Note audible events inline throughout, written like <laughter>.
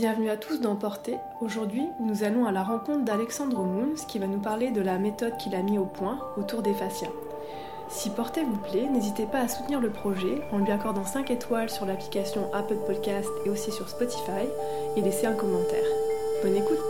Bienvenue à tous dans Portée. Aujourd'hui, nous allons à la rencontre d'Alexandre Moons qui va nous parler de la méthode qu'il a mis au point autour des fascias. Si Portée vous plaît, n'hésitez pas à soutenir le projet en lui accordant 5 étoiles sur l'application Apple Podcast et aussi sur Spotify et laissez un commentaire. Bonne écoute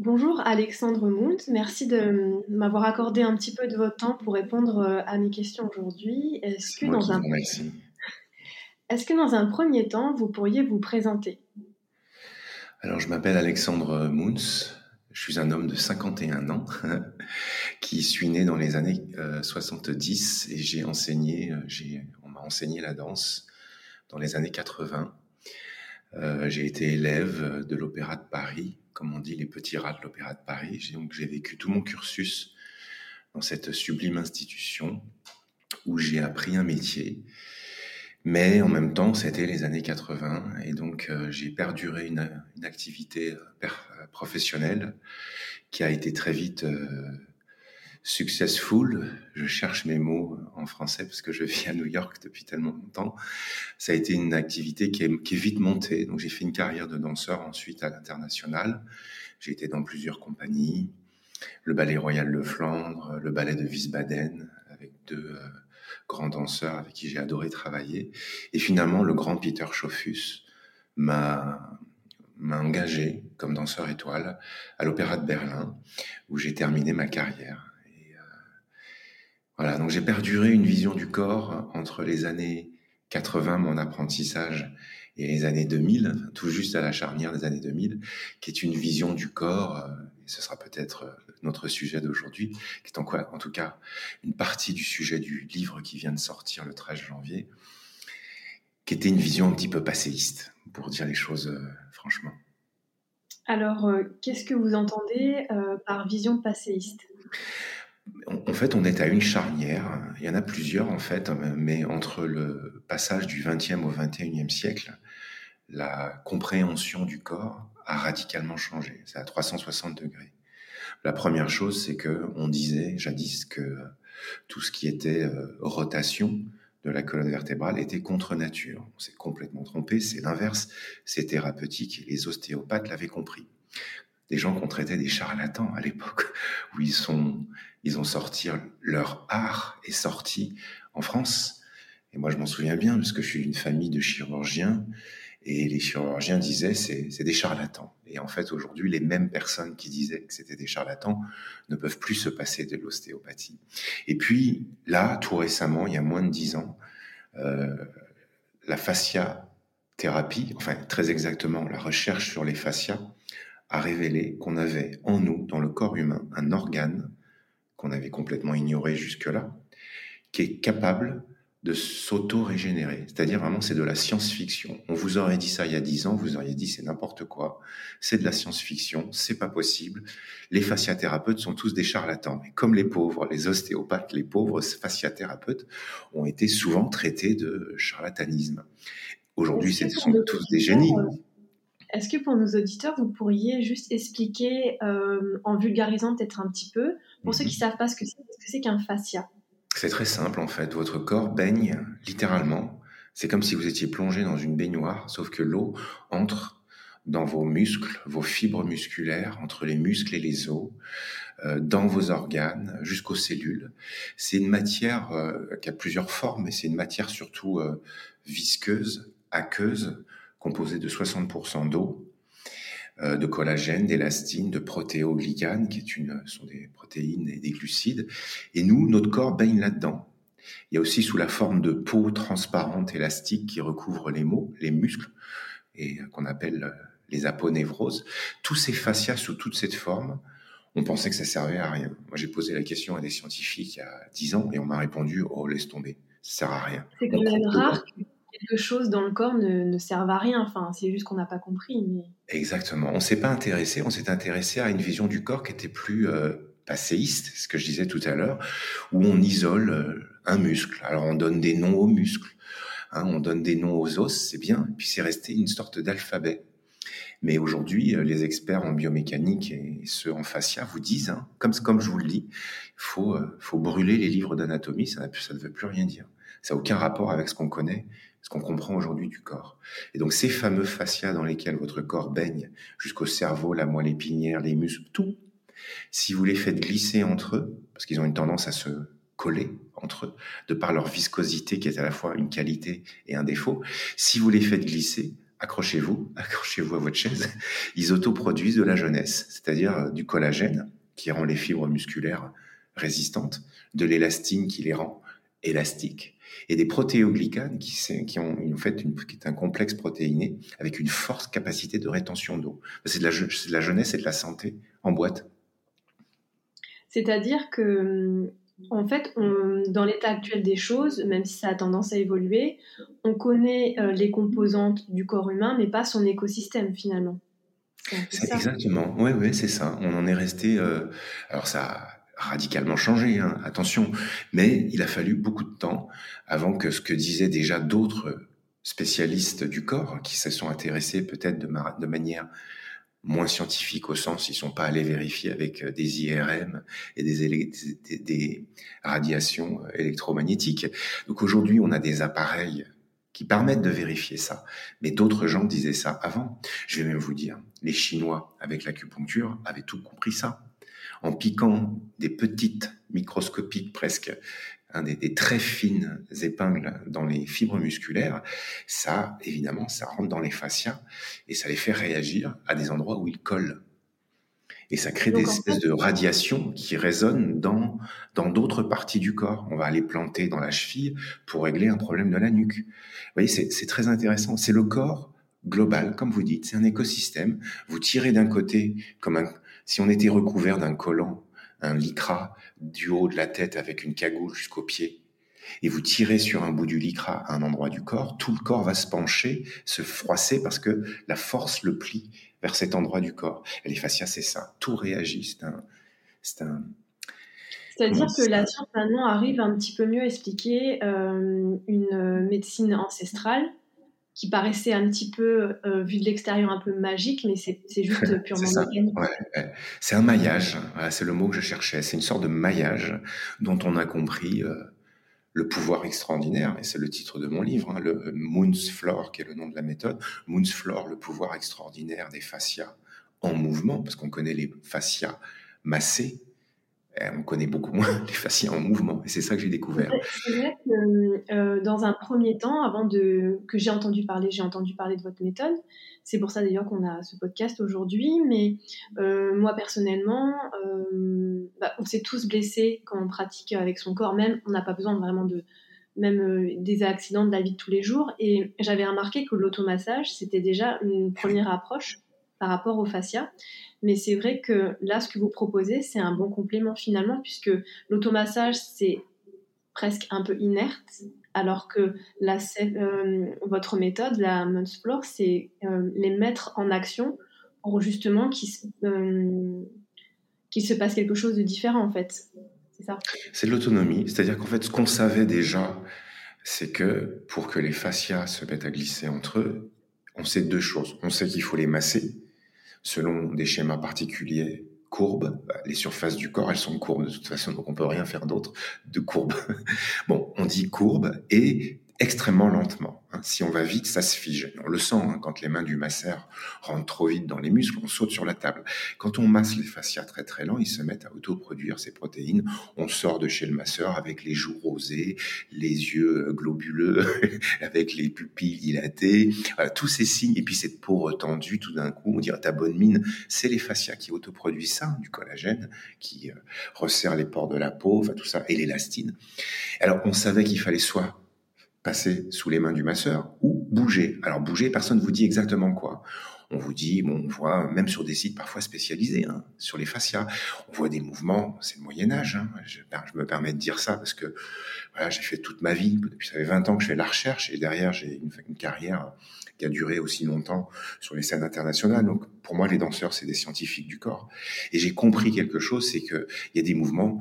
Bonjour Alexandre Mount, merci de m'avoir accordé un petit peu de votre temps pour répondre euh, à mes questions aujourd'hui. Est-ce que, dans un... <laughs> Est que dans un premier temps, vous pourriez vous présenter? Alors, je m'appelle Alexandre Mouns, je suis un homme de 51 ans <laughs> qui suis né dans les années 70 euh, et j'ai enseigné, euh, on m'a enseigné la danse dans les années 80. j'ai été élève de l'Opéra de Paris comme on dit, les petits rats de l'Opéra de Paris. Donc j'ai vécu tout mon cursus dans cette sublime institution où j'ai appris un métier. Mais en même temps, c'était les années 80 et donc euh, j'ai perduré une, activité euh, professionnelle qui a été très vite euh, successful, je cherche mes mots en français parce que je vis à New York depuis tellement longtemps. Ça a été une activité qui est, vite montée. Donc j'ai fait une carrière de danseur ensuite à l'international. J'ai été dans plusieurs compagnies, le Ballet Royal de Flandre, le Ballet de Wiesbaden, avec deux euh, grands danseurs avec qui j'ai adoré travailler. Et finalement, le grand Peter Schoffus m'a m'a engagé comme danseur étoile à l'Opéra de Berlin, où j'ai terminé ma carrière. Voilà, donc j'ai perduré une vision du corps entre les années 80, mon apprentissage, et les années 2000, tout juste à la charnière des années 2000, qui est une vision du corps, euh, et ce sera peut-être euh, notre sujet d'aujourd'hui, qui est en, quoi, en tout cas une partie du sujet du livre qui vient de sortir le 13 janvier, qui était une vision un petit peu passéiste, pour dire les choses euh, franchement. Alors, qu'est-ce que vous entendez par vision passéiste? En fait, on est à une charnière. Il y en a plusieurs, en fait, mais entre le passage du 20e au 21e siècle, la compréhension du corps a radicalement changé. C'est à 360 degrés. La première chose, c'est que on disait jadis que tout ce qui était euh, rotation de la colonne vertébrale était contre nature. On s'est complètement trompé. C'est l'inverse. C'est thérapeutique les ostéopathes l'avaient compris des gens qu'on traitait des charlatans à l'époque, <laughs> où ils, sont, ils ont sorti leur art est sorti en France. Et moi, je m'en souviens bien, parce que je suis d'une famille de chirurgiens, et les chirurgiens disaient c'est, c'est des charlatans. Et en fait, aujourd'hui, les mêmes personnes qui disaient que c'était des charlatans ne peuvent plus se passer de l'ostéopathie. Et puis, là, tout récemment, il y a moins de dix ans, euh, la fascia thérapie, enfin très exactement la recherche sur les fascias, a révélé qu'on avait en nous, dans le corps humain, un organe qu'on avait complètement ignoré jusque-là, qui est capable de s'auto-régénérer. C'est-à-dire vraiment, c'est de la science-fiction. On vous aurait dit ça il y a dix ans, vous auriez dit c'est n'importe quoi. C'est de la science-fiction, c'est pas possible. Les fasciathérapeutes sont tous des charlatans. Et comme les pauvres, les ostéopathes, les pauvres fasciathérapeutes ont été souvent traités de charlatanisme. Aujourd'hui, ce sont tous des génies. Est-ce que pour nos auditeurs, vous pourriez juste expliquer, euh, en vulgarisant peut-être un petit peu, pour ceux qui ne mhm. savent pas ce que c'est, qu'un fascia? C'est très simple en fait. Votre corps baigne littéralement. C'est comme si vous étiez plongé dans une baignoire, sauf que l'eau entre dans vos muscles, vos fibres musculaires, entre les muscles et les os, euh, dans vos organes, jusqu'aux cellules. C'est une matière euh, qui a plusieurs formes, et c'est une matière surtout visqueuse, aqueuse, composé de 60% d'eau. euh, de collagène, d'élastine, de protéoglycane, qui est une, sont des protéines et des glucides. Et nous, notre corps baigne là-dedans. Il y a aussi sous la forme de peau transparente élastique qui recouvre les maux, les muscles, et qu'on appelle euh, les aponevroses. Tous ces fascias sous toute cette forme, on pensait que ça servait à rien. Moi, j'ai posé la question à des scientifiques il y a dix ans et on m'a répondu Oh, laisse tomber, ça sert à rien. C'est quand même rare que quelque chose dans le corps ne, ne à rien. Enfin, c'est juste qu'on n'a pas compris. Exactement. On s'est pas intéressé. On s'est intéressé à une vision du corps qui était plus euh, passéiste, ce que je disais tout à l'heure, où on isole euh, un muscle. Alors, on donne des noms aux muscles. Hein, on donne des noms aux os, c'est bien. Puis c'est resté une sorte d'alphabet. Mais aujourd'hui, euh, les experts en biomécanique et ceux en fascia vous disent, hein, comme, je vous le dis, faut, euh, faut brûler les livres d'anatomie, ça, ça ne veut plus rien dire. Ça n'a aucun rapport avec ce qu'on connaît, ce qu'on comprend aujourd'hui du corps. Et donc ces fameux fascias dans lesquels votre corps baigne, jusqu'au cerveau, la moelle épinière, les muscles, tout, si vous les faites glisser entre eux, parce qu'ils ont une tendance à se coller entre eux, de par leur viscosité qui est à la fois une qualité et un défaut, si vous les faites glisser, accrochez-vous, <laughs> accrochez-vous à votre chaise, ils autoproduisent de la jeunesse, c'est-à-dire euh, du collagène qui rend les fibres musculaires résistantes, de l'élastine qui les rend élastiques, et des protéoglycanes qui, qui ont en fait une, qui est un complexe protéiné avec une forte capacité de rétention d'eau. C'est de, de, la jeunesse et de la santé en boîte. C'est-à-dire que en fait, dans l'état actuel des choses, même si ça a tendance à évoluer, on connaît euh, les composantes du corps humain, mais pas son écosystème finalement. C'est exactement, oui, oui, c'est ça. On en est resté. Euh, alors ça a radicalement changé, hein, attention, mais il a fallu beaucoup de temps avant que ce que disaient déjà d'autres spécialistes du corps, qui se sont intéressés peut-être de, manière moins scientifiques au sens ils sont pas allés vérifier avec euh, des IRM et des, des, radiations euh, électromagnétiques. Donc aujourd'hui, on a des appareils qui permettent de vérifier ça. Mais d'autres gens disaient ça avant. Je vais même vous dire, les Chinois, avec l'acupuncture, avaient tout compris ça. En piquant des petites, microscopiques presque, des, très fines épingles dans les fibres musculaires, ça, évidemment, ça rentre dans les fascias et ça les fait réagir à des endroits où ils collent. Et ça crée des espèces de radiations qui résonnent dans dans d'autres parties du corps. On va aller planter dans la cheville pour régler un problème de la nuque. Vous voyez, c'est très intéressant. C'est le corps global, comme vous dites. C'est un écosystème. Vous tirez d'un côté, comme un, si on était recouvert d'un collant un lycra du haut de la tête avec une cagoule jusqu'au pied, et vous tirez sur un bout du lycra à un endroit du corps, tout le corps va se pencher, se froisser parce que la force le plie vers cet endroit du corps. Et les fascias, c'est ça. Tout réagit. C'est un, c'est un, c'est-à-dire que la science maintenant arrive un petit peu mieux à expliquer euh, une médecine ancestrale qui paraissait un petit peu, euh, vu de l'extérieur, un peu magique, mais c'est juste <laughs> purement mécanique. C'est un maillage, c'est le mot que je cherchais. C'est une sorte de maillage dont on a compris euh, le pouvoir extraordinaire, et c'est le titre de mon livre, hein, le Moon's Floor, qui est le nom de la méthode. Moon's Floor, le pouvoir extraordinaire des fascias en mouvement, parce qu'on connaît les fascias massés, on connaît beaucoup moins <laughs> les fascias en mouvement. Et c'est ça que j'ai découvert. C'est vrai que euh, dans un premier temps, avant de, que j'ai entendu parler, j'ai entendu parler de votre méthode. C'est pour ça d'ailleurs qu'on a ce podcast aujourd'hui. Mais euh, moi personnellement, euh, bah, on s'est tous blessés quand on pratique avec son corps. Même, on n'a pas besoin vraiment de même des accidents de la vie de tous les jours. Et j'avais remarqué que l'automassage, c'était déjà une première approche par rapport au fascia. Mais c'est vrai que là, ce que vous proposez, c'est un bon complément finalement, puisque l'automassage, c'est presque un peu inerte, alors que euh, votre méthode, la Floor, c'est euh, les mettre en action pour justement qu'il euh, se passe quelque chose de différent en fait. C'est ça C'est l'autonomie, c'est-à-dire qu'en fait, ce qu'on savait déjà, c'est que pour que les fascias se mettent à glisser entre eux, on sait deux choses. On sait qu'il faut les masser, selon des schémas particuliers courbes. Bah, les surfaces du corps, elles sont courbes de toute façon, donc on peut rien faire d'autre de courbe. <laughs> bon, on dit courbe et extrêmement lentement. Hein. Si on va vite, ça se fige. On le sent hein, quand les mains du masseur rentrent trop vite dans les muscles, on saute sur la table. Quand on masse les fascias très très lents, ils se mettent à autoproduire ces protéines. On sort de chez le masseur avec les joues rosées, les yeux euh, globuleux, <laughs> avec les pupilles dilatées, tous ces signes. Et puis cette peau retendue, tout d'un coup, on dirait ta bonne mine. C'est les fascias qui autoproduisent ça, du collagène, qui euh, resserre les pores de la peau, enfin tout ça, et l'élastine. Alors on savait qu'il fallait soit passer sous les mains du masseur ou bouger. Alors bouger, personne ne vous dit exactement quoi. On vous dit, bon, on voit même sur des sites parfois spécialisés, hein, sur les fascias, on voit des mouvements, c'est le Moyen Âge, hein, je, me permets de dire ça parce que voilà, j'ai fait toute ma vie, depuis ça fait 20 ans que je fais la recherche et derrière j'ai une, une carrière qui a duré aussi longtemps sur les scènes internationales. Donc pour moi, les danseurs, c'est des scientifiques du corps. Et j'ai compris quelque chose, c'est qu'il y a des mouvements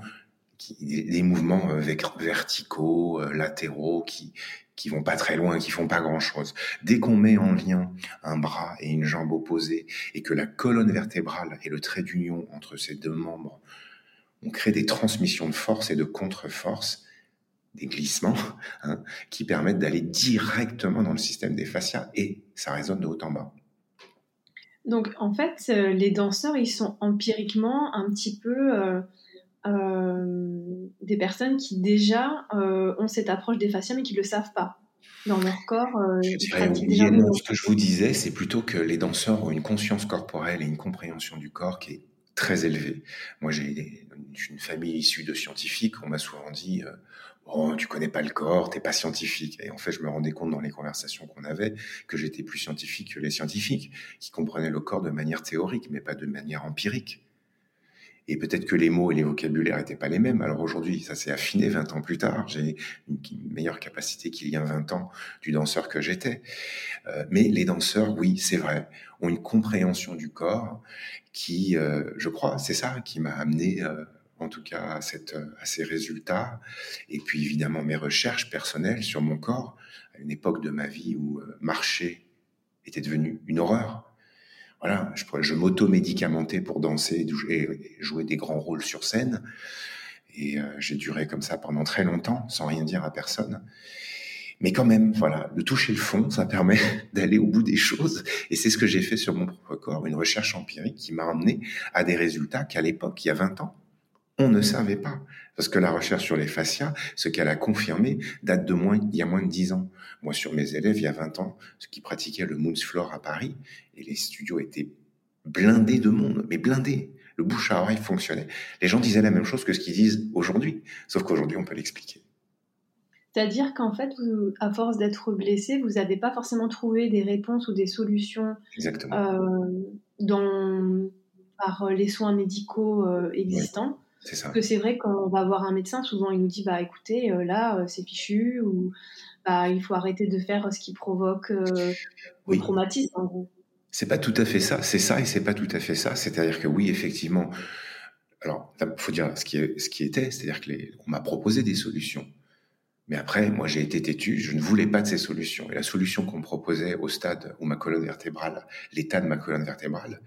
des mouvements euh, verticaux, euh, latéraux, qui qui vont pas très loin, qui font pas grand chose. Dès qu'on met en lien un bras et une jambe opposée et que la colonne vertébrale est le trait d'union entre ces deux membres, on crée des transmissions de force et de contre-force, des glissements, <laughs> hein, qui permettent d'aller directement dans le système des fascias et ça résonne de haut en bas. Donc en fait, euh, les danseurs, ils sont empiriquement un petit peu des personnes qui déjà euh, ont cette approche des fascias mais qui ne le savent pas dans leur corps. Euh, ce que je vous disais, c'est plutôt que les danseurs ont une conscience corporelle et une compréhension du corps qui est très élevée. Moi, j'ai une famille issue de scientifiques. On m'a souvent dit Oh, tu connais pas le corps, t'es pas scientifique. Et en fait, je me rendais compte dans les conversations qu'on avait que j'étais plus scientifique que les scientifiques, qui comprenaient le corps de manière théorique, mais pas de manière empirique. Et peut-être que les mots et les vocabulaires n'étaient pas les mêmes. Alors aujourd'hui, ça s'est affiné 20 ans plus tard. J'ai une meilleure capacité qu'il y a 20 ans du danseur que j'étais. Euh, mais les danseurs, oui, c'est vrai, ont une compréhension du corps qui, euh, je crois, c'est ça qui m'a amené, euh, en tout cas, à, ces résultats. Et puis évidemment, mes recherches personnelles sur mon corps, à une époque de ma vie où marcher était devenu une horreur voilà, je, je m'auto-médicamentais pour danser et jouer des grands rôles sur scène. Et euh, j'ai duré comme ça pendant très longtemps, sans rien dire à personne. Mais quand même, voilà, de toucher le fond, ça permet <laughs> d'aller au bout des choses. Et c'est ce que j'ai fait sur mon propre corps, une recherche empirique qui m'a amené à des résultats qu'à l'époque, il y a 20 ans, on ne savait pas. Parce que la recherche sur les fascias, ce qu'elle a confirmé, date de moins, il y a moins de 10 ans. Moi, sur mes élèves, il y a 20 ans, ceux qui pratiquaient le Moons Floor à Paris, et les studios étaient blindés de monde, mais blindés. Le bouche à oreille fonctionnait. Les gens disaient la même chose que ce qu'ils disent aujourd'hui, sauf qu'aujourd'hui, on peut l'expliquer. C'est-à-dire qu'en fait, à force d'être blessé, vous n'avez pas forcément trouvé des réponses ou des solutions euh, dans, par les soins médicaux euh, existants. Ça. Parce que c'est vrai quand on va voir un médecin, souvent il nous dit bah écoutez euh, là c'est fichu ou bah, il faut arrêter de faire ce qui provoque le traumatisme en gros. C'est pas tout à fait ça. C'est ça et c'est pas tout à fait ça. C'est-à-dire que oui, effectivement. Alors, il faut dire ce qui, ce qui était, c'est-à-dire que on m'a proposé des solutions. Mais après, moi, j'ai été têtu, je ne voulais pas de ces solutions. Et la solution qu'on me proposait au stade où ma colonne vertébrale, l'état de ma colonne vertébrale,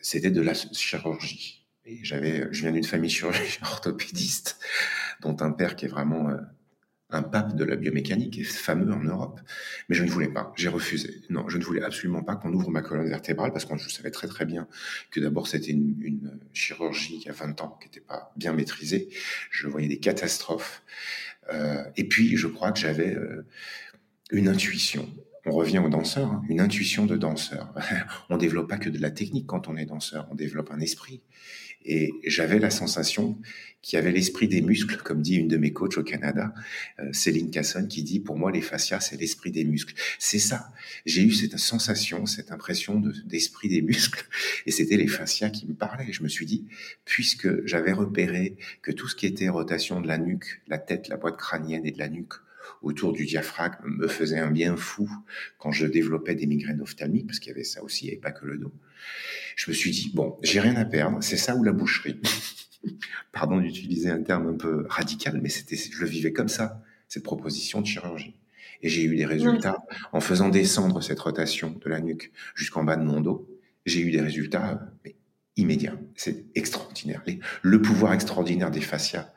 c'était de la chirurgie. J'avais, je viens d'une famille chirurgienne <laughs> orthopédiste, dont un père qui est vraiment euh, un pape de la biomécanique et fameux en Europe. Mais je ne voulais pas, j'ai refusé. Non, je ne voulais absolument pas qu'on ouvre ma colonne vertébrale parce que je savais très très bien que d'abord c'était une, chirurgie il y a 20 ans qui n'était pas bien maîtrisée. Je voyais des catastrophes. Euh, et puis je crois que j'avais euh, une intuition. On revient aux danseurs, hein, une intuition de danseur. <laughs> on développe pas que de la technique quand on est danseur, on développe un esprit. Et j'avais la sensation qu'il y avait l'esprit des muscles, comme dit une de mes coachs au Canada, euh, Céline Casson, qui dit pour moi les fascias c'est l'esprit des muscles. C'est ça. J'ai eu cette sensation, cette impression d'esprit des muscles, et c'était les fascias qui me parlaient. Je me suis dit, puisque j'avais repéré que tout ce qui était rotation de la nuque, la tête, la boîte crânienne et de la nuque autour du diaphragme me faisait un bien fou quand je développais des migraines ophtalmiques, parce qu'il y avait ça aussi, il n'y avait pas que le dos. Je me suis dit, bon, j'ai rien à perdre, c'est ça ou la boucherie. <laughs> Pardon d'utiliser un terme un peu radical, mais c'était, je le vivais comme ça, cette proposition de chirurgie. Et j'ai eu des résultats en faisant descendre cette rotation de la nuque jusqu'en bas de mon dos. J'ai eu des résultats immédiat. C'est extraordinaire. le pouvoir extraordinaire des fascias,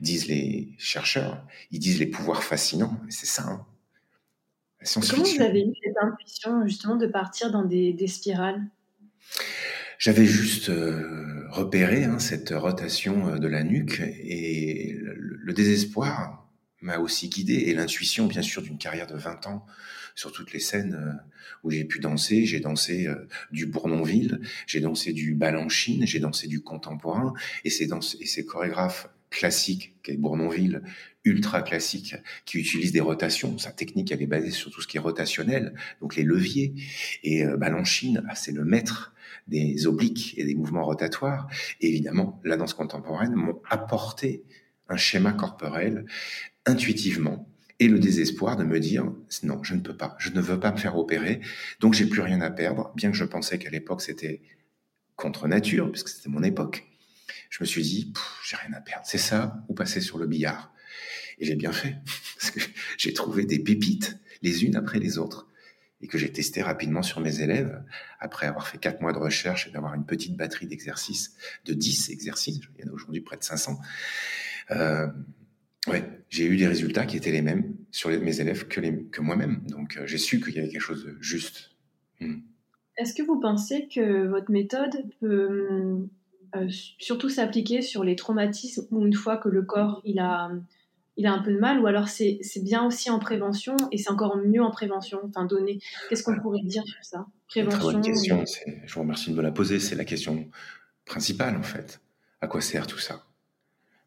disent les chercheurs, ils disent les pouvoirs fascinants, mais c'est ça. Hein. Comment vous avez eu cette intuition justement de partir dans des, spirales? J'avais juste euh, repéré hein, cette rotation euh, de la nuque et le désespoir m'a aussi guidé et l'intuition bien sûr d'une carrière de 20 ans sur toutes les scènes euh, où j'ai pu danser. J'ai dansé du Bournonville, j'ai dansé du Balanchine, j'ai dansé du contemporain et ces, et ces chorégraphes classiques qu'est Bournonville, ultra classique, qui utilise des rotations. Sa technique, elle est basée sur tout ce qui est rotationnel, donc les leviers. Et Balanchine, ah, c'est le maître des obliques et des mouvements rotatoires. Évidemment, la danse contemporaine m'ont apporté un schéma corporel intuitivement et le désespoir de me dire non, je ne peux pas, je ne veux pas me faire opérer, donc j'ai plus rien à perdre, bien que je pensais qu'à l'époque c'était contre nature, puisque c'était mon époque. Je me suis dit, j'ai rien à perdre, c'est ça ou passer sur le billard. Et j'ai bien fait, <laughs> parce que j'ai trouvé des pépites les unes après les autres et que j'ai testé rapidement sur mes élèves après avoir fait quatre mois de recherche et d'avoir une petite batterie d'exercices, de 10 exercices, il y en a aujourd'hui près de 500. Euh, Ouais, j'ai eu des résultats qui étaient les mêmes sur mes élèves que, moi-même. Donc euh, j'ai su qu'il y avait quelque chose de juste. Hmm. Est-ce que vous pensez que votre méthode peut euh, surtout s'appliquer sur les traumatismes ou une fois que le corps il a, il a un peu de mal ou alors c'est, bien aussi en prévention et c'est encore mieux en prévention Enfin, donner. Qu'est-ce qu'on pourrait dire sur ça? Prévention. Très bonne question. Je vous remercie de me la poser. C'est la question principale en fait. À quoi sert tout ça?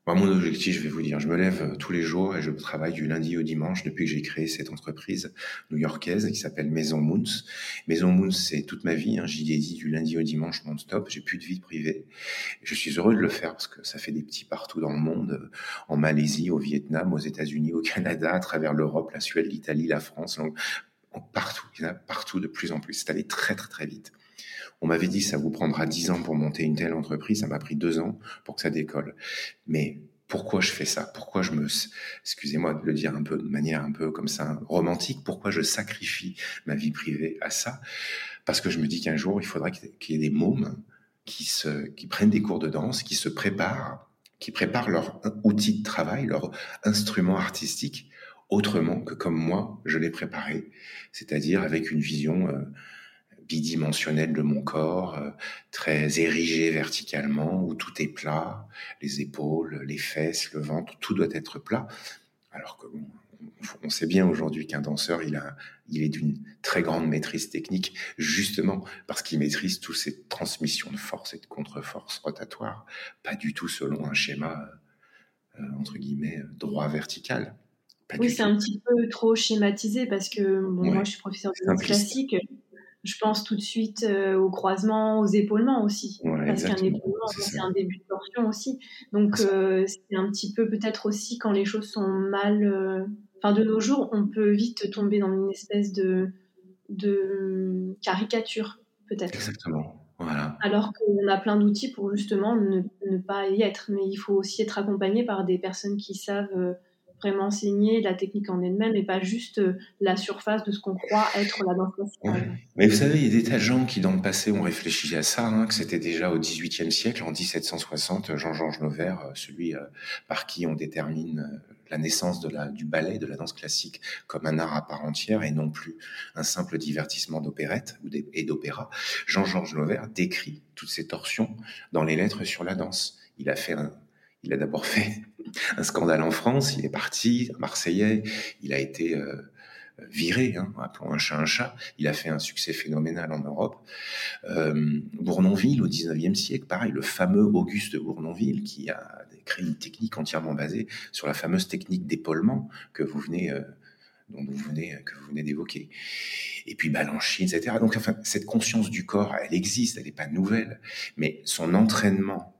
Moi, mon objectif, je vais vous dire, je me lève euh, tous les jours et je travaille du lundi au dimanche depuis que j'ai créé cette entreprise new-yorkaise qui s'appelle Maison Moons. Maison Moons, c'est toute ma vie. Hein. J'y dédie du lundi au dimanche non-stop. J'ai plus de vie privée. Je suis heureux de le faire parce que ça fait des petits partout dans le monde, euh, en Malaisie, au Vietnam, aux États-Unis, au Canada, à travers l'Europe, la Suède, l'Italie, la France, partout. Il y en a partout de plus en plus. C'est allé très très très vite. On m'avait dit ça vous prendra dix ans pour monter une telle entreprise, ça m'a pris deux ans pour que ça décolle. Mais pourquoi je fais ça? Pourquoi je me, excusez-moi de le dire un peu de manière un peu comme ça romantique, pourquoi je sacrifie ma vie privée à ça? Parce que je me dis qu'un jour il faudra qu'il y ait des mômes qui se, qui prennent des cours de danse, qui se préparent, qui préparent leur outil de travail, leur instrument artistique autrement que comme moi je l'ai préparé, c'est-à-dire avec une vision euh, bidimensionnel de mon corps, euh, très érigé verticalement, où tout est plat, les épaules, les fesses, le ventre, tout doit être plat. Alors que on sait bien aujourd'hui qu'un danseur, il, a, il est d'une très grande maîtrise technique, justement parce qu'il maîtrise toutes ces transmissions de force et de contre-force rotatoire, pas du tout selon un schéma, euh, entre guillemets, droit vertical. oui, c'est un petit peu trop schématisé parce que moi, je suis professeur de danse classique je pense tout de suite euh, au croisement, aux épaulements aussi. parce qu'un épaulement, c'est un début de torsion aussi. Donc, euh, c'est un petit peu peut-être aussi quand les choses sont mal. Euh, enfin, de nos jours, on peut vite tomber dans une espèce de, de caricature, peut-être. Exactement. Voilà. Alors qu'on a plein d'outils pour justement ne, ne, pas y être. Mais il faut aussi être accompagné par des personnes qui savent vraiment enseigner la technique en elle-même et pas juste euh, la surface de ce qu'on croit être la danse classique. Mais vous savez, il y a des tas de gens qui, dans le passé, ont réfléchi à ça, hein, que c'était déjà au XVIIIe siècle, en 1760, Jean-Georges Nover, euh, celui euh, par qui on détermine la naissance du ballet, de la danse classique, comme un art à part entière et non plus un simple divertissement d'opérette et d'opéra. Jean-Georges Nover décrit toutes ces torsions dans les lettres sur la danse. Il a fait un, il a d'abord fait un scandale en France, il est parti, Marseillais, il a été euh, viré, hein, appelons un chat un chat, il a fait un succès phénoménal en Europe. Euh, Bournonville, au 19e siècle, pareil, le fameux Auguste Bournonville, qui a créé une technique entièrement basée sur la fameuse technique d'épaulement que vous venez... Euh, vous venez, que vous venez d'évoquer. Et puis Balanchine, etc. Donc, enfin, cette conscience du corps, elle existe, elle n'est pas nouvelle, mais son entraînement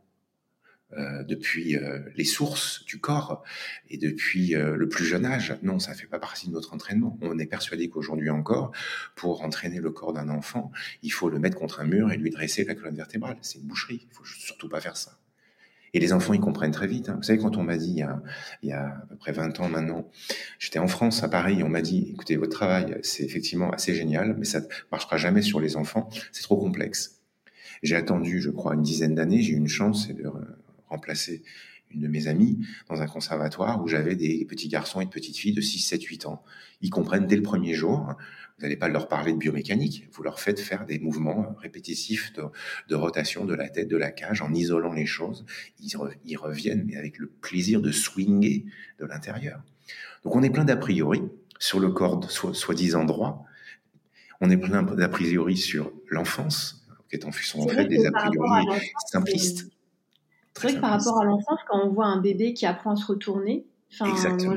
euh, depuis euh, les sources du corps et depuis euh, le plus jeune âge. Non, ça fait pas partie de notre entraînement. On est persuadé qu'aujourd'hui encore, pour entraîner le corps d'un enfant, il faut le mettre contre un mur et lui dresser la colonne vertébrale. C'est une boucherie. Il faut surtout pas faire ça. Et les enfants, ils comprennent très vite. Hein. Vous savez, quand on m'a dit, il y, a, à peu près 20 ans maintenant, j'étais en France, à Paris, on m'a dit, écoutez, votre travail, c'est effectivement assez génial, mais ça ne marchera jamais sur les enfants, c'est trop complexe. J'ai attendu, je crois, une dizaine d'années. J'ai eu une chance, de remplacer une de mes amies dans un conservatoire où j'avais des petits garçons et de petites filles de 6, 7, 8 ans. Ils comprennent dès le premier jour. Vous n'allez pas leur parler de biomécanique, vous leur faites faire des mouvements répétitifs de, rotation de la tête, de la cage, en isolant les choses. Ils, reviennent, mais avec le plaisir de swinger de l'intérieur. Donc on est plein d'a priori sur le corps soi-disant droit. On est plein d'a priori sur l'enfance, qui est en fait des a priori simplistes. C'est vrai que par rapport à l'enfance, quand on voit un bébé qui apprend à se retourner, Enfin, moi,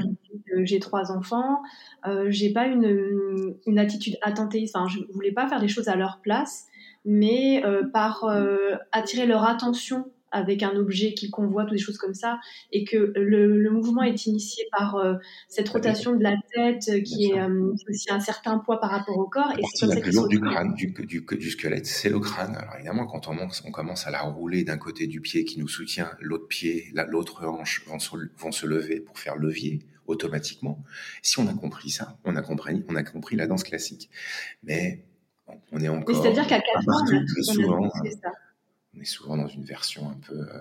j'ai trois enfants. Euh, j'ai pas une, une attitude attentiste. Enfin, je voulais pas faire des choses à leur place, mais euh, par euh, attirer leur attention avec un objet qu'ils convoitent ou des choses comme ça, et que le, mouvement est initié par euh, cette rotation de la tête euh, qui est euh, aussi un certain poids par rapport au corps. et c'est la plus lourde du crâne, du, du, du squelette, c'est le crâne. Alors évidemment, quand on, on commence à la rouler d'un côté du pied qui nous soutient, l'autre pied, l'autre hanche vont se, vont se lever pour faire levier automatiquement. Si on a compris ça, on a compris, on a compris la danse classique. Mais on est encore. C'est-à-dire qu'à 4 ans, on a, ça on est souvent dans une version un peu. Euh,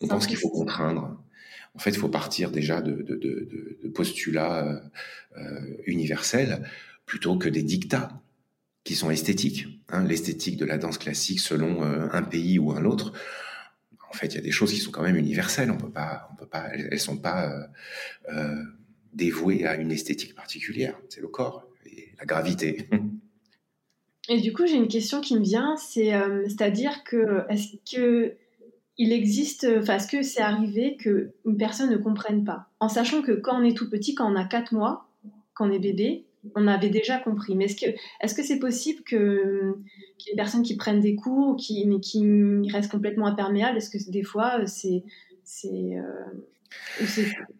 on pense qu'il faut contraindre. En fait, il faut partir déjà de, de, postulats euh, euh, universels plutôt que des dictats qui sont esthétiques. Hein. L'esthétique de la danse classique selon un pays ou un autre. En fait, il y a des choses qui sont quand même universelles. On peut pas, on peut pas, elles, sont pas dévouées à une esthétique particulière. C'est le corps et la gravité. <laughs> Et du coup, j'ai une question qui me vient, euh, à dire que est-ce que il existe, enfin, est-ce que c'est arrivé qu'une personne ne comprenne pas, en sachant que quand on est tout petit, quand on a 4 mois, quand on est bébé, on avait déjà compris. Mais est-ce que est-ce que c'est possible que des personnes qui prennent des cours, qui mais qui restent complètement imperméables Est-ce que des fois c'est c'est euh,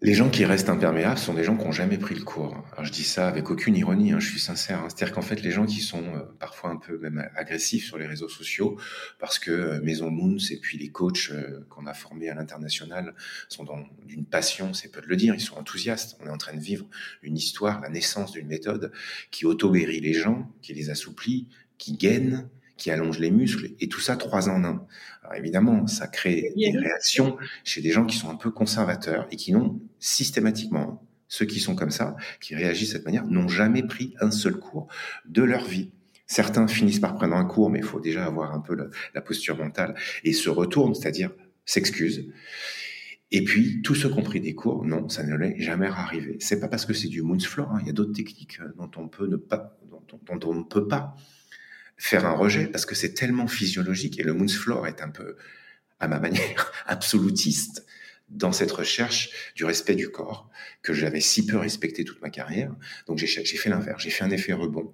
les gens qui restent imperméables sont des gens qui n'ont jamais pris le cours. Je dis ça avec aucune ironie, hein, je suis sincère. Hein. C'est-à-dire qu'en fait, les gens qui sont euh, parfois un peu même agressifs sur les réseaux sociaux, parce que euh, Maison Moons et puis les coachs euh, qu'on a formés à l'international sont d'une passion, c'est peu de le dire, ils sont enthousiastes. On est en train de vivre une histoire, la naissance d'une méthode qui auto-guérit les gens, qui les assouplit, qui gaine, qui allonge les muscles, et tout ça trois en un. Alors évidemment, ça crée des réactions chez des gens qui sont un peu conservateurs et qui n'ont systématiquement, ceux qui sont comme ça, qui réagissent de cette manière, n'ont jamais pris un seul cours de leur vie. Certains finissent par prendre un cours, mais il faut déjà avoir un peu la, posture mentale et se retournent, c'est-à-dire s'excusent. Et puis, tous ceux qui ont pris des cours, non, ça ne l'est jamais arrivé. C'est pas parce que c'est du Moonsfloor, hein. il y a d'autres techniques dont on peut ne pas, dont on ne peut pas faire un rejet parce que c'est tellement physiologique et le Moonsfloor est un peu, à ma manière, <laughs> absolutiste dans cette recherche du respect du corps que j'avais si peu respecté toute ma carrière. Donc j'ai fait l'inverse, j'ai fait un effet rebond.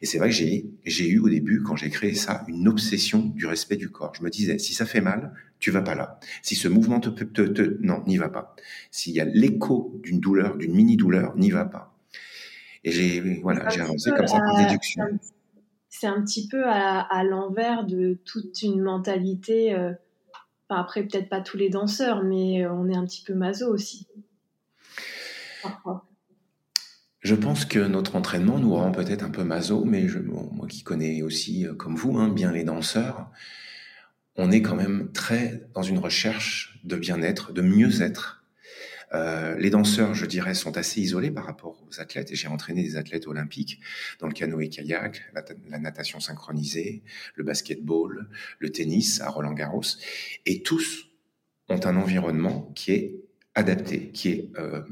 Et c'est vrai que j'ai eu au début, quand j'ai créé ça, une obsession du respect du corps. Je me disais, si ça fait mal, tu vas pas là. Si ce mouvement te te, te, non, n'y va pas. S'il y a l'écho d'une douleur, d'une mini douleur, n'y va pas. Et j'ai voilà, j'ai avancé comme ça par déduction c'est un petit peu à, l'envers de toute une mentalité. Euh, après, peut-être pas tous les danseurs, mais euh, on est un petit peu maso aussi. Je pense que notre entraînement nous rend peut-être un peu maso, mais moi qui connais aussi, euh, comme vous, hein, bien les danseurs, on est quand même très dans une recherche de bien-être, de mieux-être euh, les danseurs, je dirais, sont assez isolés par rapport aux athlètes. J'ai entraîné des athlètes olympiques dans le canoë-kayak, la, natation synchronisée, le basketball, le tennis à Roland-Garros. Et tous ont un environnement qui est adapté, qui est, euh,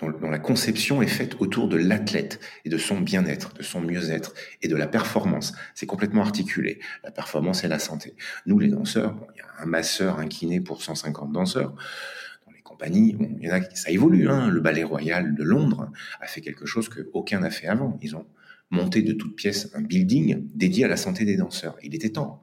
dont, la conception est faite autour de l'athlète et de son bien-être, de son mieux-être et de la performance. C'est complètement articulé. La performance et la santé. Nous, les danseurs, il y a un masseur, un kiné pour 150 danseurs compagnie, il y en a, ça évolue. Hein. Le Ballet Royal de Londres a fait quelque chose qu'aucun n'a fait avant. Ils ont monté de toutes pièces un building dédié à la santé des danseurs. Il était temps.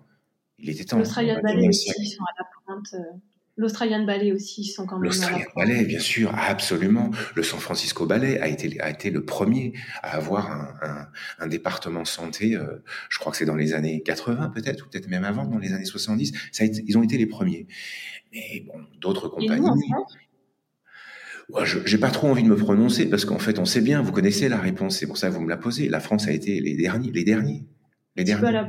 Il était temps. L'Australian Ballet aussi, ils sont à la pointe. Euh, L'Australian Ballet aussi, ils sont quand même. L'Australian Ballet, bien sûr, absolument. Le San Francisco Ballet a été, a été le premier à avoir un, un, département santé. Euh, je crois que c'est dans les années 80 peut-être, ou peut-être même avant, dans les années 70. Ça ils ont été les premiers. Mais bon, d'autres compagnies. Je j'ai pas trop envie de me prononcer parce qu'en fait, on sait bien, vous connaissez la réponse, c'est pour ça que vous me la posez. La France a été les derniers, les derniers, les derniers.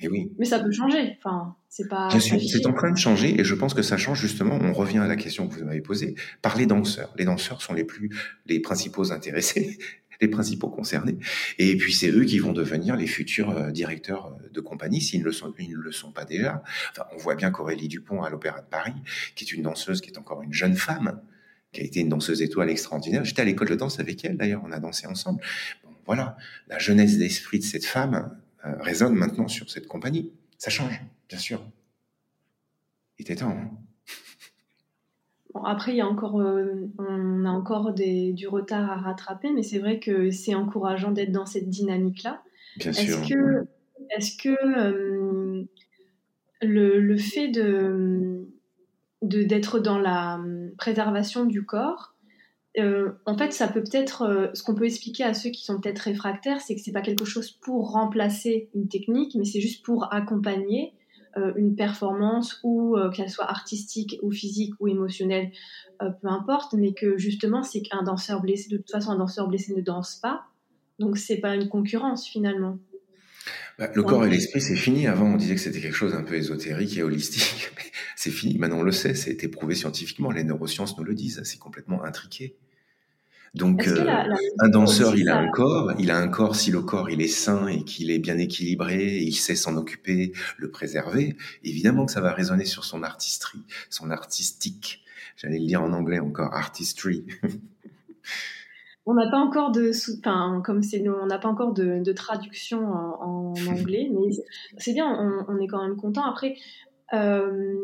Mais oui. Mais ça peut changer. Enfin, c'est pas. c'est en train de changer et je pense que ça change justement. On revient à la question que vous m'avez posée par les danseurs. Les danseurs sont les plus, les principaux intéressés, <laughs> les principaux concernés. Et puis c'est eux qui vont devenir les futurs euh, directeurs euh, de compagnie s'ils ne le sont, ils ne le sont pas déjà. Enfin, on voit bien qu'Aurélie Dupont à l'Opéra de Paris, qui est une danseuse, qui est encore une jeune femme, qui a été une danseuse étoile extraordinaire. J'étais à l'école de danse avec elle d'ailleurs, on a dansé ensemble. Bon, voilà, la jeunesse d'esprit de cette femme euh, résonne maintenant sur cette compagnie. Ça change, bien sûr. Il était temps. Hein. bon, après, il y a encore, euh, on a encore des, du retard à rattraper, mais c'est vrai que c'est encourageant d'être dans cette dynamique-là. Bien sûr. Est-ce que, est-ce que euh, le, le, fait de, d'être dans la préservation du corps, euh, en fait, ça peut peut-être, euh, ce qu'on peut expliquer à ceux qui sont peut-être réfractaires, c'est que c'est pas quelque chose pour remplacer une technique, mais c'est juste pour accompagner euh, une performance ou qu'elle soit artistique ou physique ou émotionnelle, peu importe, mais que justement, c'est qu'un danseur blessé, de toute façon, un danseur blessé ne danse pas, donc c'est pas une concurrence finalement. Bah, le corps et l'esprit, c'est fini. Avant, on disait que c'était quelque chose un peu ésotérique et holistique. <laughs> c'est fini. Maintenant, on le sait. C'est éprouvé scientifiquement. Les neurosciences nous le disent. C'est complètement intriqué. Donc, euh, un danseur, il a un corps. Il a un corps si le corps il est sain et qu'il est bien équilibré, il sait s'en occuper, le préserver. Évidemment que ça va résonner sur son artistry, son artistique. J'allais le dire en anglais encore, artistry. <laughs> on n'a pas encore de, enfin, comme c'est, on n'a pas encore de, traduction en, <laughs> anglais, mais c'est bien, on, est quand même content. Après, euh,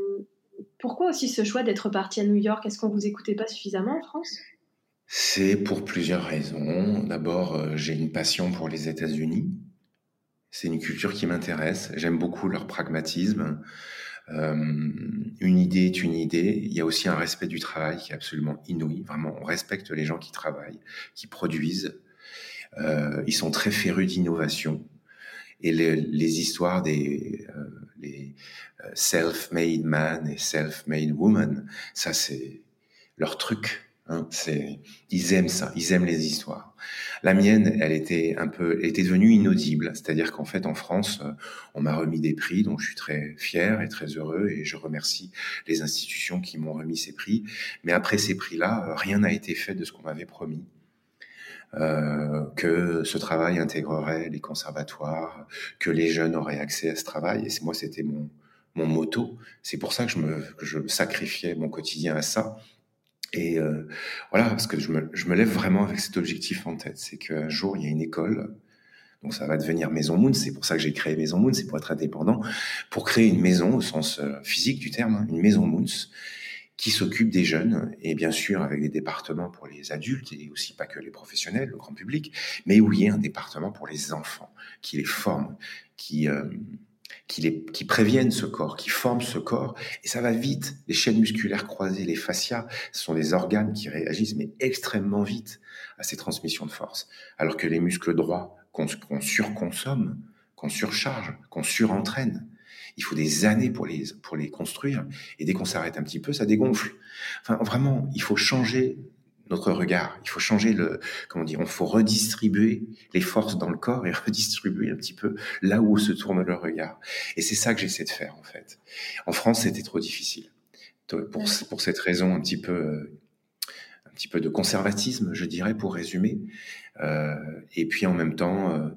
pourquoi aussi ce choix d'être parti à New York? Est-ce qu'on vous écoutait pas suffisamment en France? C'est pour plusieurs raisons. D'abord, euh, j'ai une passion pour les États-Unis. C'est une culture qui m'intéresse. J'aime beaucoup leur pragmatisme. Euh, une idée est une idée. Il y a aussi un respect du travail qui est absolument inouï. Vraiment, on respecte les gens qui travaillent, qui produisent. Euh, ils sont très férus d'innovation. Et les, histoires des les self-made man et self-made woman, ça c'est leur truc. Hein, c'est, ils aiment ça, ils aiment les histoires. La mienne, elle était un peu, elle était devenue inaudible. C'est-à-dire qu'en fait, en France, euh, on m'a remis des prix dont je suis très fier et très heureux et je remercie les institutions qui m'ont remis ces prix. Mais après ces prix-là, euh, rien n'a été fait de ce qu'on m'avait promis. Euh, que ce travail intégrerait les conservatoires, que les jeunes auraient accès à ce travail. Et moi, c'était mon, mon motto. C'est pour ça que je me que je sacrifiais mon quotidien à ça. Et euh, voilà, parce que je me, je me, lève vraiment avec cet objectif en tête, c'est qu'un jour, il y a une école, donc ça va devenir Maison Moon, c'est pour ça que j'ai créé Maison Moon, c'est pour être indépendant, pour créer une maison au sens euh, physique du terme, hein, une Maison Moons, qui s'occupe des jeunes, et bien sûr avec des départements pour les adultes, et aussi pas que les professionnels, le grand public, mais où il y a un département pour les enfants, qui les forme, qui... Euh, qui, qui préviennent ce corps, qui forment ce corps, et ça va vite. Les chaînes musculaires croisées, les fascias, ce sont des organes qui réagissent, mais extrêmement vite à ces transmissions de force. Alors que les muscles droits qu'on surconsomme, qu'on surcharge, qu'on surentraîne, il faut des années pour les, pour les construire, et dès qu'on s'arrête un petit peu, ça dégonfle. Enfin, vraiment, il faut changer notre regard. Il faut changer le, comment dire, il faut redistribuer les forces dans le corps et <laughs> redistribuer un petit peu là où se tourne le regard. Et c'est ça que j'essaie de faire, en fait. En France, c'était trop difficile. Pour, pour cette raison un petit peu, un petit peu de conservatisme, je dirais, pour résumer. Euh, et puis en même temps, euh,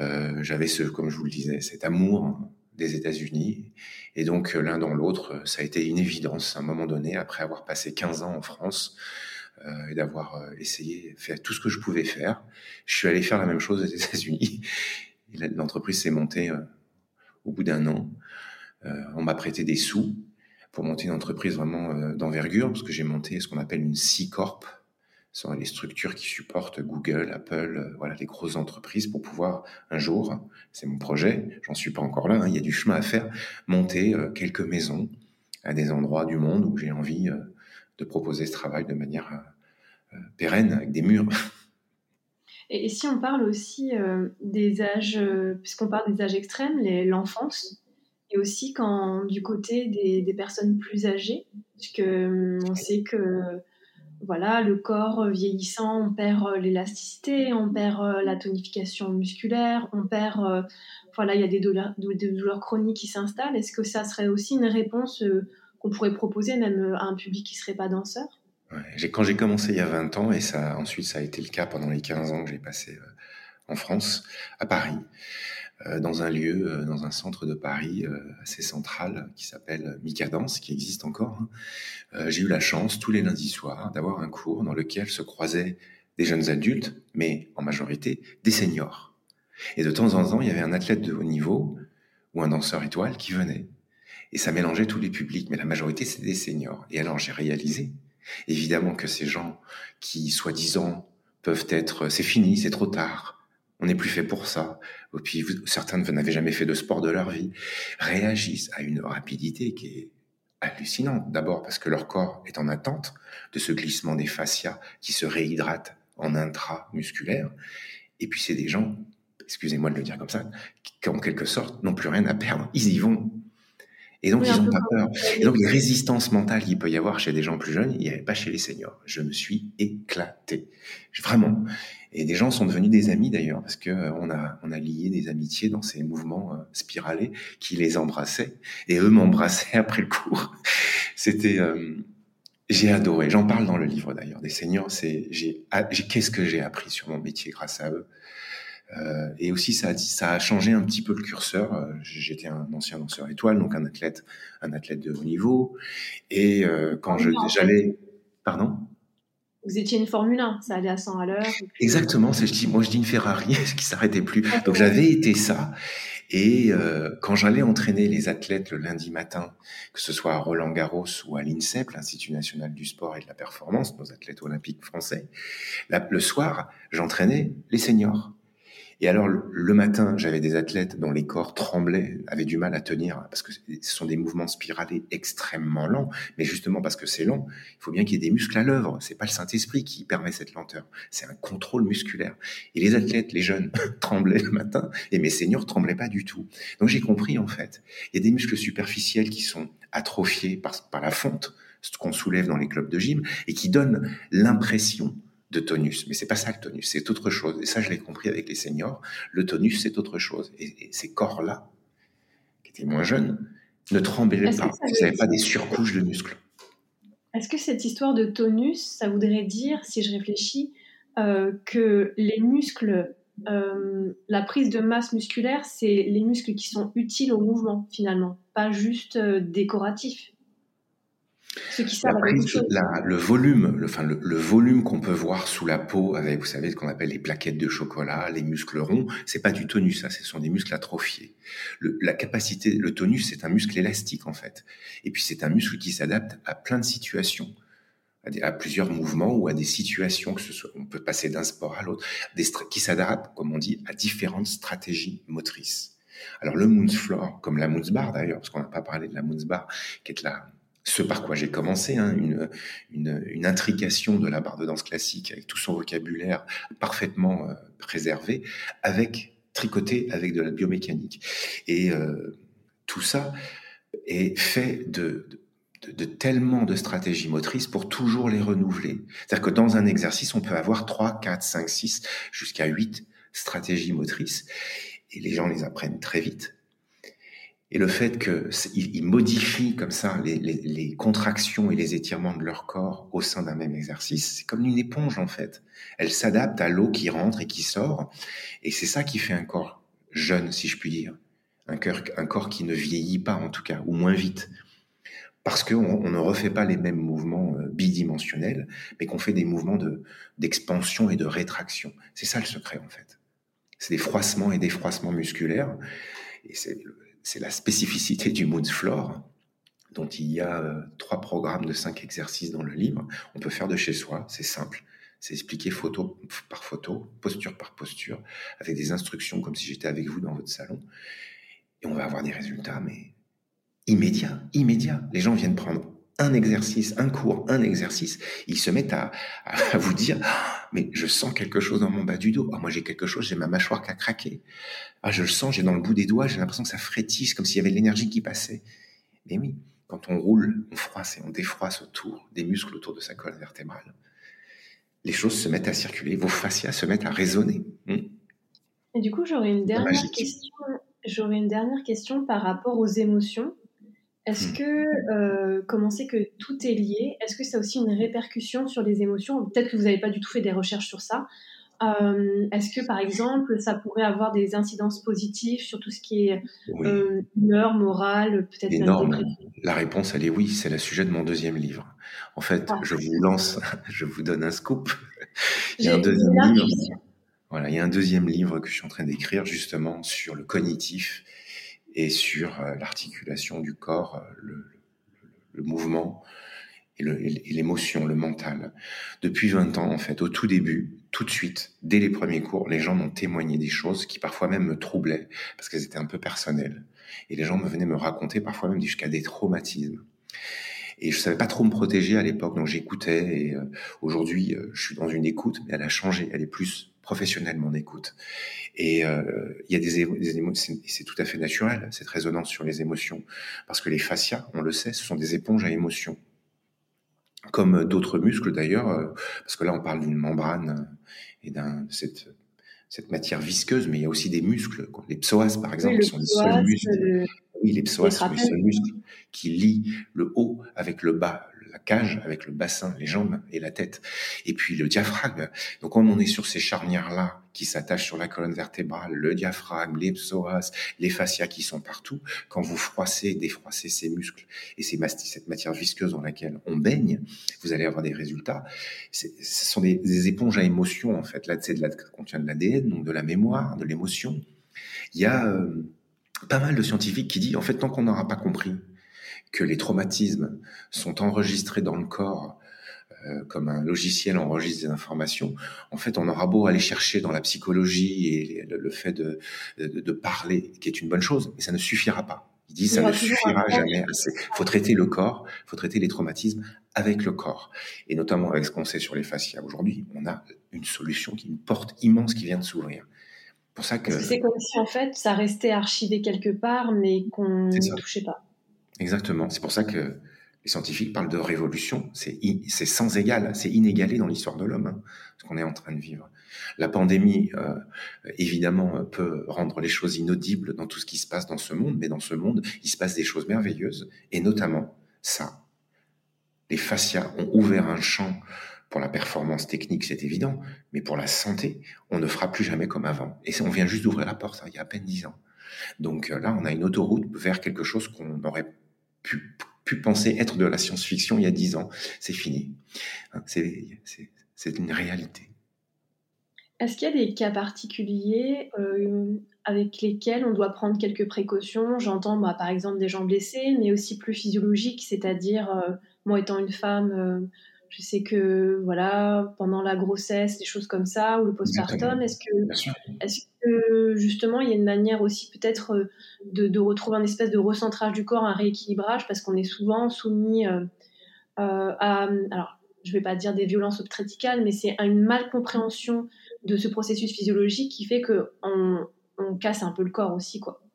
euh, j'avais ce, comme je vous le disais, cet amour des États-Unis. Et donc, l'un dans l'autre, ça a été une évidence à un moment donné, après avoir passé 15 ans en France, euh, et d'avoir euh, essayé, fait tout ce que je pouvais faire. Je suis allé faire la même chose aux États-Unis. <laughs> L'entreprise s'est montée euh, au bout d'un an. on m'a prêté des sous pour monter une entreprise vraiment d'envergure, parce que j'ai monté ce qu'on appelle une C-Corp. Sont les structures qui supportent Google, Apple, voilà, les grosses entreprises pour pouvoir un jour, c'est mon projet, j'en suis pas encore là, hein, il y a du chemin à faire, monter quelques maisons à des endroits du monde où j'ai envie de proposer ce travail de manière euh, euh, pérenne, avec des murs. <laughs> Et, si on parle aussi euh, des âges, puisqu'on parle des âges extrêmes, l'enfance, et aussi quand du côté des, personnes plus âgées, puisque on sait que voilà, le corps vieillissant, on perd l'élasticité, on perd la tonification musculaire, on perd, voilà, il y a des douleurs, chroniques qui s'installent. Est-ce que ça serait aussi une réponse qu'on pourrait proposer même à un public qui serait pas danseur? Quand j'ai commencé il y a 20 ans, et ça, ensuite ça a été le cas pendant les 15 ans que j'ai passé en France, à Paris, euh, dans un lieu, euh, dans un centre de Paris euh, assez central qui s'appelle Micadance, qui existe encore. Hein. J'ai eu la chance tous les lundis soirs d'avoir un cours dans lequel se croisaient des jeunes adultes, mais en majorité des seniors. Et de temps en temps, il y avait un athlète de haut niveau ou un danseur étoile qui venait. Et ça mélangeait tous les publics, mais la majorité, c'était des seniors. Et alors, j'ai réalisé, évidemment, que ces gens qui, soi-disant, peuvent être, c'est fini, c'est trop tard, on n'est plus fait pour ça. Et puis certains n'avaient jamais fait de sport de leur vie, réagissent à une rapidité qui est hallucinante. D'abord parce que leur corps est en attente de ce glissement des fascias qui se réhydratent en intramusculaire. Et puis c'est des gens, excusez-moi de le dire comme ça, qui en quelque sorte n'ont plus rien à perdre. Ils y vont. Et donc, ils n'ont pas peur. Et donc, les résistances mentales qu'il peut y avoir chez des gens plus jeunes, il n'y avait pas chez les seniors. Je me suis éclaté. Vraiment. Et des gens sont devenus des amis d'ailleurs, parce que euh, on a, on a lié des amitiés dans ces mouvements euh, spiralés qui les embrassaient, et eux m'embrassaient <laughs> après le cours. C'était, euh, j'ai adoré. J'en parle dans le livre d'ailleurs. Des seniors, c'est, j'ai, qu'est-ce que j'ai appris sur mon métier grâce à eux? Et aussi, ça a, ça a changé un petit peu le curseur. J'étais un ancien danseur étoile, donc un athlète, un athlète de haut niveau. Et quand je, j'allais, pardon? Vous étiez une Formule 1, ça allait à 100 à l'heure. Exactement, c'est, je dis, moi je dis une Ferrari, <laughs> qui s'arrêtait plus. Donc j'avais été ça. Et euh, quand j'allais entraîner les athlètes le lundi matin, que ce soit à Roland Garros ou à l'INSEP, l'Institut national du sport et de la performance, nos athlètes olympiques français, le soir, j'entraînais les seniors. Et alors, le matin, j'avais des athlètes dont les corps tremblaient, avaient du mal à tenir, parce que ce sont des mouvements spiralés extrêmement lents. Mais justement, parce que c'est lent, il faut bien qu'il y ait des muscles à l'œuvre. C'est pas le Saint-Esprit qui permet cette lenteur. C'est un contrôle musculaire. Et les athlètes, les jeunes, <laughs> tremblaient le matin, et mes seniors tremblaient pas du tout. Donc j'ai compris, en fait. Il y a des muscles superficiels qui sont atrophiés par, par la fonte, ce qu'on soulève dans les clubs de gym, et qui donnent l'impression de tonus. Mais c'est pas ça le tonus, c'est autre chose. Et ça, je l'ai compris avec les seniors. Le tonus, c'est autre chose. Et, ces corps-là, qui étaient moins jeunes, ne tremblaient pas. Ils n'avaient pas des surcouches de muscles. Est-ce que cette histoire de tonus, ça voudrait dire, si je réfléchis, euh, que les muscles, euh, la prise de masse musculaire, c'est les muscles qui sont utiles au mouvement, finalement, pas juste euh, décoratifs? Le volume, le, enfin, le, volume qu'on peut voir sous la peau avec, vous savez, ce qu'on appelle les plaquettes de chocolat, les muscles ronds, c'est pas du tonus, ça, ce sont des muscles atrophiés. Le, la capacité, le tonus, c'est un muscle élastique en fait, et puis c'est un muscle qui s'adapte à plein de situations, à, plusieurs mouvements ou à des situations que ce soit, on peut passer d'un sport à l'autre, qui s'adaptent, comme on dit, à différentes stratégies motrices. Alors le Moons Floor, comme la Moons Bar d'ailleurs, parce qu'on n'a pas parlé de la Moons Bar, qui est la ce par quoi j'ai commencé, hein, une, une, une, intrication de la barre de danse classique avec tout son vocabulaire parfaitement euh, préservé, avec tricoté avec de la biomécanique. Et euh, tout ça est fait de, de, de, tellement de stratégies motrices pour toujours les renouveler. C'est-à-dire que dans un exercice, on peut avoir 3, 4, 5, 6, jusqu'à 8 stratégies motrices, et les gens les apprennent très vite et le fait qu'ils modifient comme ça les, contractions et les étirements de leur corps au sein d'un même exercice, c'est comme une éponge en fait. Elle s'adapte à l'eau qui rentre et qui sort. Et c'est ça qui fait un corps jeune, si je puis dire. Un, cœur, un corps qui ne vieillit pas en tout cas, ou moins vite. Parce qu'on on ne refait pas les mêmes mouvements euh, bidimensionnels, mais qu'on fait des mouvements d'expansion et de rétraction. C'est ça le secret en fait. C'est des froissements et des froissements musculaires. Et c'est c'est la spécificité du Moons Floor, dont il y a euh, trois programmes de cinq exercices dans le livre. On peut faire de chez soi, c'est simple. C'est expliqué photo par photo, posture par posture, avec des instructions comme si j'étais avec vous dans votre salon. Et on va avoir des résultats, mais immédiats, immédiats. Les gens viennent prendre un exercice, un cours, un exercice, ils se mettent à, vous dire mais je sens quelque chose dans mon bas du dos. Ah, moi j'ai quelque chose, j'ai ma mâchoire qui a craqué. Ah, je le sens, j'ai dans le bout des doigts, j'ai l'impression que ça frétisse, comme s'il y avait de l'énergie qui passait. Mais oui, quand on roule, on froisse et on défroisse autour des muscles autour de sa colonne vertébrale. les choses se mettent à circuler, vos fascias se mettent à résonner. Hmm. Et du coup, j'aurais une dernière question. J'aurais une dernière question par rapport aux émotions. Est-ce hmm. que, euh, comme on sait que tout est lié, est-ce que ça a aussi une répercussion sur les émotions? Peut-être que vous n'avez pas du tout fait des recherches sur ça. Euh, est-ce que, par exemple, ça pourrait avoir des incidences positives sur tout ce qui est euh, humeur, morale, peut-être Énorme. La réponse, elle est oui. C'est le sujet de mon deuxième livre. En fait, ah. je vous lance, <laughs> je vous donne un scoop. il y a un deuxième livre. Voilà, il y a un deuxième livre que je suis en train d'écrire justement sur le cognitif et sur euh, l'articulation du corps, euh, le, mouvement, et l'émotion, le, mental. Depuis 20 ans, en fait, au tout début, tout de suite, dès les premiers cours, les gens m'ont témoigné des choses qui parfois même me troublaient parce qu'elles étaient un peu personnelles. Et les gens me venaient me raconter parfois même jusqu'à des traumatismes. Et je savais pas trop me protéger à l'époque, donc j'écoutais. Et euh, aujourd'hui, je suis dans une écoute, mais elle a changé. Elle est plus professionnelle mon écoute. Et euh, il y a des, des émotions, c'est tout à fait naturel cette résonance sur les émotions, parce que les fascias, on le sait, ce sont des éponges à émotions comme d'autres muscles d'ailleurs, euh, parce que là on parle d'une membrane euh, et d'un cette cette matière visqueuse, mais il y a aussi des muscles. Les psoas, par exemple, qui sont les seuls muscles. Oui, les psoas sont les seuls muscles qui lient le haut avec le bas, la cage avec le bassin, les jambes et la tête. Et puis le diaphragme. Donc comme on est sur ces charnières-là qui s'attachent sur la colonne vertébrale, le diaphragme, les psoas, les fascias qui sont partout, quand vous froissez, défroissez ces muscles et ces cette matière visqueuse dans laquelle on baigne, vous allez avoir des résultats. Ce sont des, éponges à émotions en fait. Là, c'est de la, contient de l'ADN, donc de la mémoire, de l'émotion. Il y a euh, pas mal de scientifiques qui disent en fait tant qu'on n'aura pas compris que les traumatismes sont enregistrés dans le corps euh, comme un logiciel enregistre des informations, en fait, on aura beau aller chercher dans la psychologie et le, fait de, de, parler, qui est une bonne chose, mais ça ne suffira pas. Il dit ça ne suffira jamais assez. Il faut traiter le corps, il faut traiter les traumatismes avec le corps. Et notamment avec ce qu'on sait sur les fascias aujourd'hui, on a une solution qui une porte immense qui vient de s'ouvrir. Pour ça que c'est comme si en fait ça restait archivé quelque part, mais qu'on ne touchait pas. Exactement. C'est pour ça que les scientifiques parlent de révolution. C'est sans égal, c'est inégalé dans l'histoire de l'homme, hein, ce qu'on est en train de vivre. La pandémie, euh, évidemment, peut rendre les choses inaudibles dans tout ce qui se passe dans ce monde, mais dans ce monde, il se passe des choses merveilleuses, et notamment ça. Les fascias ont ouvert un champ pour la performance technique, c'est évident, mais pour la santé, on ne fera plus jamais comme avant. Et on vient juste d'ouvrir la porte, hein, il y a à peine dix ans. Donc euh, là, on a une autoroute vers quelque chose qu'on aurait pu, penser être de la science-fiction il y a dix ans. C'est fini. Hein, c'est une réalité. Est-ce qu'il y a des cas particuliers euh, avec lesquels on doit prendre quelques précautions? J'entends bah, par exemple des gens blessés, mais aussi plus physiologiques, c'est-à-dire euh, moi étant une femme, je sais que voilà pendant la grossesse, des choses comme ça, ou le postpartum, est-ce que, est que justement il y a une manière aussi peut-être euh, de, retrouver un espèce de recentrage du corps, un rééquilibrage, parce qu'on est souvent soumis euh, euh, à, alors je vais pas dire des violences obstétricales, mais c'est une mal compréhension de ce processus physiologique qui fait que on, on casse un peu le corps aussi, quoi.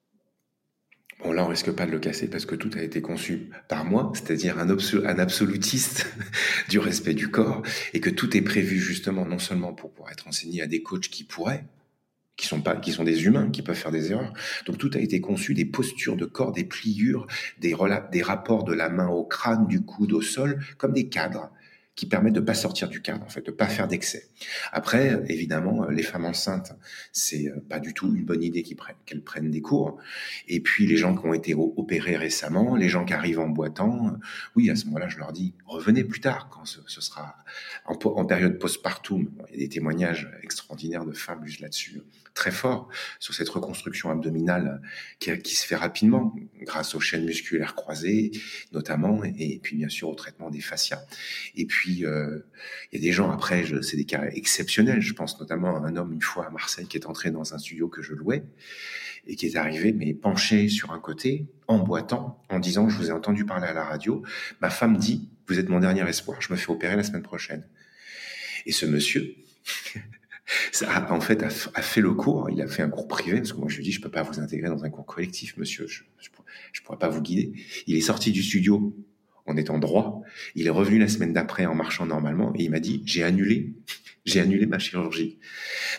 Bon, là, on risque pas de le casser parce que tout a été conçu par moi, c'est-à-dire un, absolutiste <laughs> du respect du corps, et que tout est prévu justement non seulement pour pouvoir être enseigné à des coachs qui pourraient, qui sont pas, qui sont des humains, qui peuvent faire des erreurs. Donc tout a été conçu, des postures de corps, des pliures, des rapports de la main au crâne, du coude au sol, comme des cadres qui permettent de pas sortir du cadre, en fait, de pas faire d'excès. Après, évidemment, les femmes enceintes, c'est euh, pas du tout une bonne idée qu'elles prennent, des cours. Et puis les gens qui ont été opérés récemment, les gens qui arrivent en boitant, euh, oui, à ce moment-là, je leur dis, revenez plus tard quand ce, sera en, période postpartum. il y a des témoignages extraordinaires de femmes juste là-dessus, très forts, sur cette reconstruction abdominale qui, se fait rapidement grâce aux chaînes musculaires croisées, notamment, et, puis bien sûr au traitement des fascias. Et puis puis, euh, il y a des gens, après, c'est des cas exceptionnels. Je pense notamment à un homme, une fois à Marseille, qui est entré dans un studio que je louais et qui est arrivé, mais penché sur un côté, en boitant, en disant, je vous ai entendu parler à la radio. Ma femme dit, vous êtes mon dernier espoir, je me fais opérer la semaine prochaine. Et ce monsieur, en fait, a, fait le cours. Il a fait un cours privé parce que moi je lui dis, je peux pas vous intégrer dans un cours collectif, monsieur. Je, je, je pourrais pas vous guider. Il est sorti du studio en étant droit. Il est revenu la semaine d'après en marchant normalement et il m'a dit j'ai annulé, j'ai annulé ma chirurgie.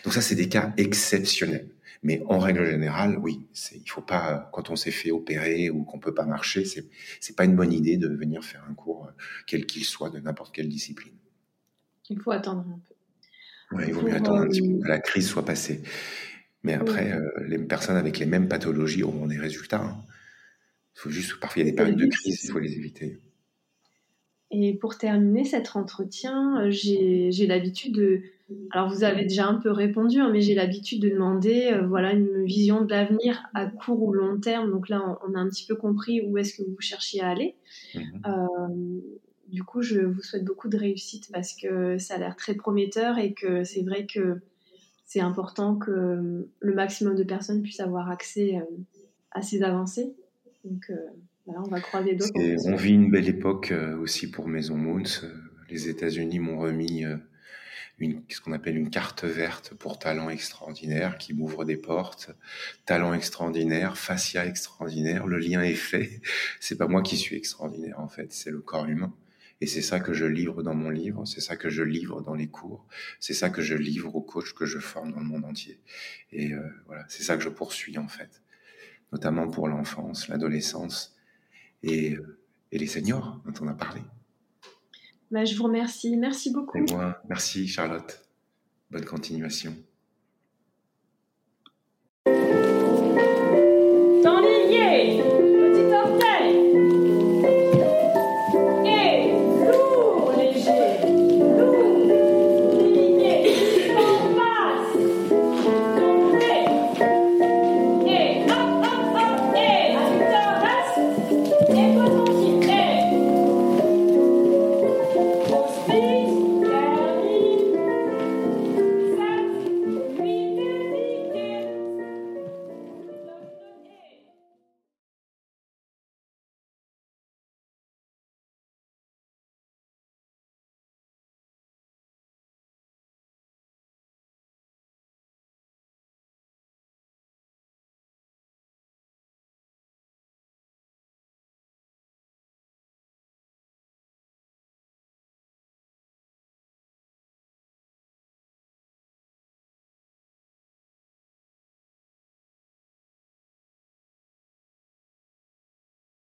Donc ça, c'est des cas exceptionnels. Mais en règle générale, oui, il faut pas quand on s'est fait opérer ou qu'on peut pas marcher, c'est c'est pas une bonne idée de venir faire un cours quel qu'il soit de n'importe quelle discipline. Il faut attendre un peu. Ouais, il vaut mieux attendre un petit peu que la crise soit passée. Mais après, euh, les personnes avec les mêmes pathologies auront des résultats. Il hein. faut juste, parfois, il y a des périodes de crise, il faut les éviter. Et pour terminer cet entretien, euh, j'ai l'habitude de. Alors, vous avez déjà un peu répondu, hein, mais j'ai l'habitude de demander euh, voilà, une vision de l'avenir à court ou long terme. Donc là, on, a un petit peu compris où est-ce que vous cherchiez à aller. Mmh euh, du coup, je vous souhaite beaucoup de réussite parce que ça a l'air très prometteur et que c'est vrai que c'est important que le maximum de personnes puissent avoir accès à ces avancées. Donc, on va croiser d'autres. On vit une belle époque euh, aussi pour Maison Moons. Euh, les États-Unis m'ont remis euh, une, ce qu'on appelle une carte verte pour talent extraordinaire qui m'ouvre des portes. Talent extraordinaire, fascia extraordinaire, le lien est fait. <laughs> C'est pas moi qui suis extraordinaire en fait, c'est le corps humain. Et c'est ça que je livre dans mon livre, c'est ça que je livre dans les cours, c'est ça que je livre aux coachs que je forme dans le monde entier. Et euh, voilà, c'est ça que je poursuis en fait, notamment pour l'enfance, l'adolescence et, euh, les seniors dont on a parlé. Bah, je vous remercie, merci beaucoup. Et moi, merci Charlotte. Bonne continuation.